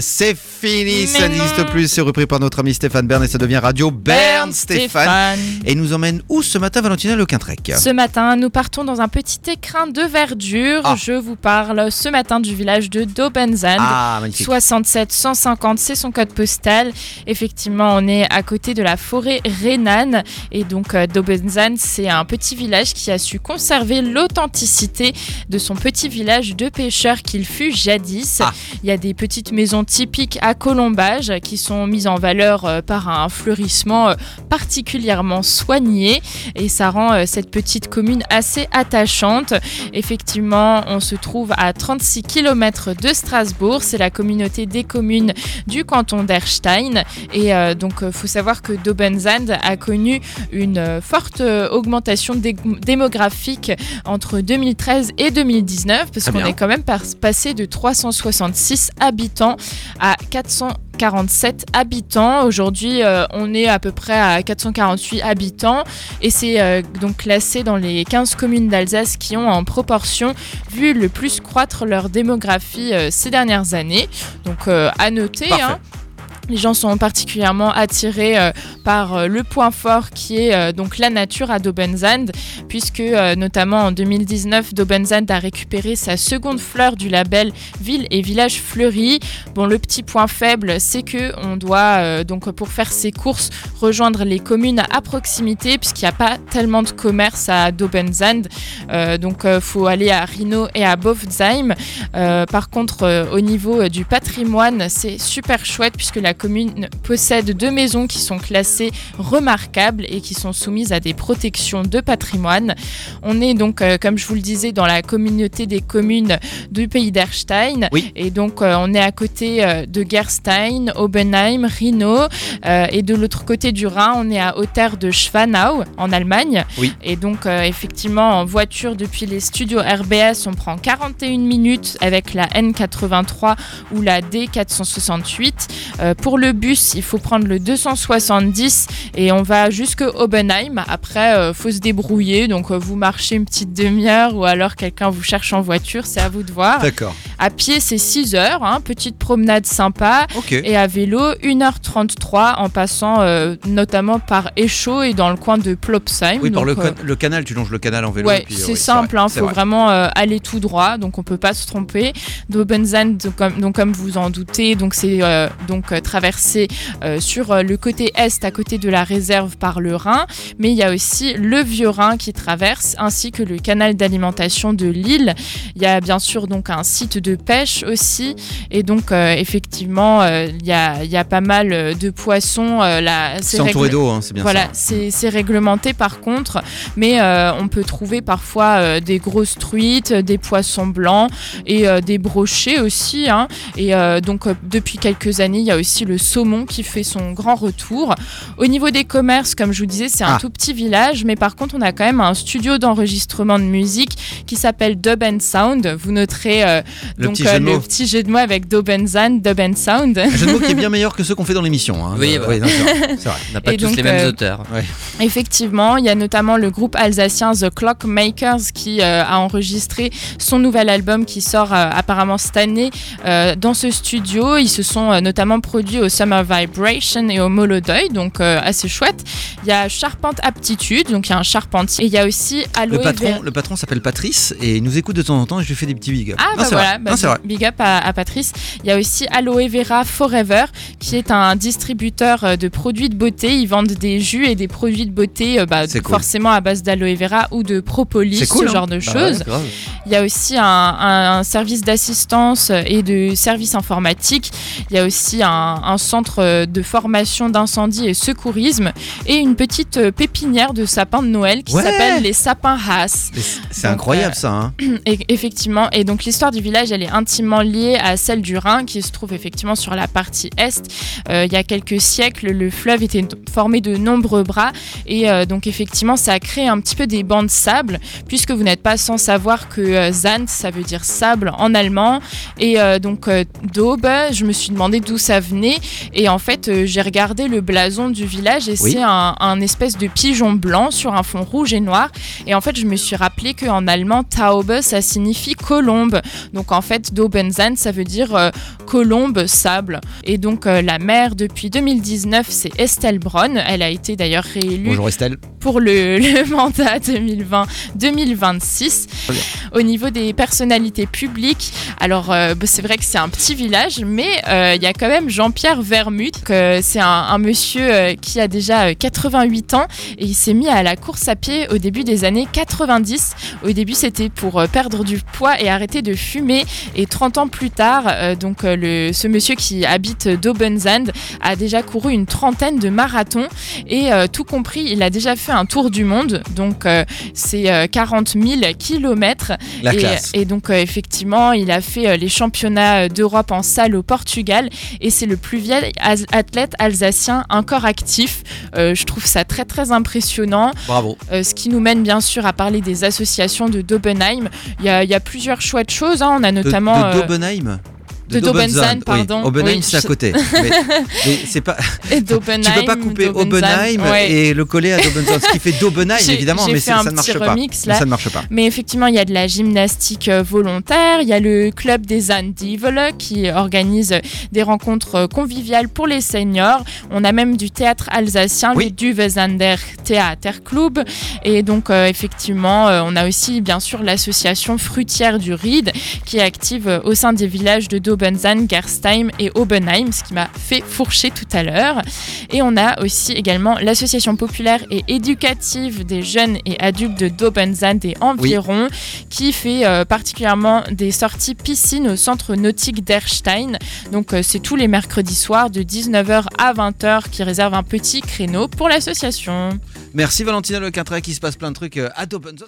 C'est fini, ça n'existe plus. C'est repris par notre ami Stéphane Bern et ça devient Radio Bern Stéphane. Et nous emmène où ce matin, Valentina Le Quintrec Ce matin, nous partons dans un petit écrin de verdure. Ah. Je vous parle ce matin du village de Dobenzand. Ah, magnifique. 67 150, c'est son code postal. Effectivement, on est à côté de la forêt rhénane. Et donc, euh, Dobenzand, c'est un petit village qui a su conserver l'authenticité de son petit village de pêcheurs qu'il fut jadis. Ah. Il y a des petites maisons typiques à colombage qui sont mises en valeur euh, par un fleurissement euh, particulièrement soigné. Et ça rend euh, cette petite commune assez attachante. Effectivement, on se trouve à 36 km de Strasbourg. C'est la communauté des communes du canton d'Erstein. Et donc, il faut savoir que Dobenzand a connu une forte augmentation dé- démographique entre 2013 et 2019, parce qu'on est quand même passé de 366 habitants à 447 habitants. Aujourd'hui, euh, on est à peu près à 448 habitants et c'est euh, donc classé dans les 15 communes d'Alsace qui ont en proportion vu le plus croître leur démographie euh, ces dernières années. Donc à noter. Hein, les gens sont particulièrement attirés euh, par euh, le point fort qui est euh, donc la nature à Dobenzand, puisque notamment en 2019, Dobenzand a récupéré sa seconde fleur du label Ville et Village Fleuri. Bon, le petit point faible, c'est que on doit donc pour faire ses courses rejoindre les communes à proximité, puisqu'il n'y a pas tellement de commerce à Dobenzand. Donc, faut aller à Rhino et à Bofzheim. Euh, par contre, au niveau du patrimoine, c'est super chouette puisque la commune possède deux maisons qui sont classées remarquables et qui sont soumises à des protections de patrimoine. On est donc, euh, comme je vous le disais, dans la communauté des communes du pays d'Erstein. Oui. Et donc, euh, on est à côté euh, de Gerstein, Obenheim, Rhino. et de l'autre côté du Rhin, on est à hauteur de Schwanau, en Allemagne. Oui. Et donc, effectivement, en voiture depuis les studios RBS, on prend 41 minutes avec la N83 ou la D468. Pour le bus, il faut prendre le 270 et on va jusque Obenheim. Après, euh, faut se débrouiller. Donc, euh, vous marchez une petite demi-heure ou alors quelqu'un vous cherche en voiture. C'est à vous de voir. D'accord. À pied, c'est 6 heures. hein, petite promenade sympa. Ok. Et à vélo, 1h33 en passant euh, notamment par Échaud et dans le coin de Plopsheim. Oui, par le, euh, can- le canal, tu longes le canal en vélo. Ouais, puis, c'est oui, simple, vrai, il c'est faut vrai. vraiment euh, aller tout droit, donc on peut pas se tromper. Dobenzand, donc, comme, donc comme vous en doutez, donc c'est euh, donc euh, traversé euh, sur euh, le côté est, à côté de la réserve par le Rhin, mais il y a aussi le Vieux Rhin qui traverse, ainsi que le canal d'alimentation de l'île. Il y a bien sûr donc un site de pêche aussi, et donc euh, effectivement euh, il y, a, y a pas mal euh, de poissons. là, C'est entouré d'eau, hein, c'est bien voilà, c'est c'est réglementé par contre, mais on peut trouver parfois des grosses truites, des poissons blancs et des brochets aussi. hein. Et donc depuis quelques années, il y a aussi le saumon qui fait son grand retour. Au niveau des commerces, comme je vous disais, c'est un Ah. tout petit village, mais par contre, on a quand même un studio d'enregistrement de musique qui s'appelle Dub and Sound. Vous noterez euh, Le donc petit jeu de le mots. petit jeu de mots avec Dobenzan, Dub and Sound. Un jeu de mots qui est bien meilleur que ceux qu'on fait dans l'émission. hein. Oui, Euh, bah. non, c'est vrai, c'est vrai. On n'a pas Et tous donc, les mêmes euh, auteurs. Effectivement, il y a notamment le groupe alsacien The Clockmakers qui euh, a enregistré son nouvel album qui sort euh, apparemment cette année euh, dans ce studio. Ils se sont euh, notamment produits au Summer Vibration et au Molodeuil, donc euh, assez chouette. Il y a Charpente Aptitude, donc il y a un charpentier. Et il y a aussi Aloe Le patron, Vera- le patron s'appelle Patrice et il nous écoute de temps en temps et je lui fais des petits big up. Ah Non, bah c'est voilà. Bah, Non, big up à, à Patrice. Il y a aussi Aloe Vera Forever qui est un distributeur euh, de produits de beauté. Ils vendent des jus et des produits de beauté euh, bah, cool. forcément à base d'aloe vera ou de propolis, cool, ce hein. genre de Bah choses. ouais. Il y a aussi un, service d'assistance et de service informatique. Il y a aussi un, un centre de formation d'incendie et secourisme et une petite euh, pépinière de sapins de Noël qui Ouais. s'appelle les sapins Haas. C'est- incroyable euh, ça. Hein. Et, effectivement, et donc l'histoire du village, elle est intimement liée à celle du Rhin, qui se trouve effectivement sur la partie est. Euh, il y a quelques siècles, le fleuve était formé de nombreux bras, et euh, donc effectivement, ça a créé un petit peu des bancs de sable, puisque vous n'êtes pas sans savoir que euh, Zand, ça veut dire sable en allemand, et euh, donc euh, Daube, je me suis demandé d'où ça venait, et en fait, euh, j'ai regardé le blason du village, et Oui. c'est un, un espèce de pigeon blanc sur un fond rouge et noir, et en fait, je me suis rappelé qu'en allemand, Taube, ça signifie colombe. Donc en fait, Dobenzand, ça veut dire euh, colombe, sable. Et donc, euh, la maire depuis 2019, c'est Estelle Braun. Elle a été d'ailleurs réélue Bonjour Estelle. pour le, le mandat 2020-2026. Au niveau des personnalités publiques, alors euh, bah, c'est vrai que c'est un petit village, mais euh, il y a quand même Jean-Pierre Vermut. c'est un, monsieur euh, qui a déjà euh, 88 ans et il s'est mis à la course à pied au début des années 90. Au début, c'était pour perdre du poids et arrêter de fumer. Et 30 ans plus tard, donc ce monsieur qui habite Dobenzand a déjà couru une trentaine de marathons et tout compris, il a déjà fait un tour du monde. Donc c'est euh, 40 000 kilomètres. La Et, classe. et donc, euh, effectivement, il a fait euh, les championnats euh, d'Europe en salle au Portugal et c'est le plus vieil athlète alsacien encore actif. Je trouve ça très, très impressionnant. Bravo. Ce qui nous mène bien sûr à parler des associations de Dobenheim. Il y a, il y a plusieurs chouettes choses. hein. On a De, notamment. de Dobenheim? De Dobenzand, oui. pardon. Obenheim, Oui, c'est à côté. mais mais c'est pas. et Dobenheim, tu peux pas couper. Obenheim Ouais. et le coller à Dobenzand, ce qui fait Dobenheim évidemment, mais fait ça, ne marche pas. Mais ça ne marche pas. Mais effectivement, il y a de la gymnastique euh, volontaire, il y a le club des Divel qui organise des rencontres euh, conviviales pour les seniors. On a même du théâtre alsacien, Oui. le Duvesander Theaterclub. Et donc, euh, effectivement, on a aussi, bien sûr, l'association fruitière du Ried qui est active au sein des villages de Dobenzan, Gerstheim et Obenheim, ce qui m'a fait fourcher tout à l'heure. Et on a aussi également l'association populaire et éducative des jeunes et adultes de Dobenzand et environ, qui fait euh, particulièrement des sorties piscine au centre nautique d'Erstein. Donc euh, c'est tous les mercredis soirs de 19h à 20h qui réserve un petit créneau pour l'association. Merci Valentina Le Quintrec, il se passe plein de trucs euh, à Dobenzand.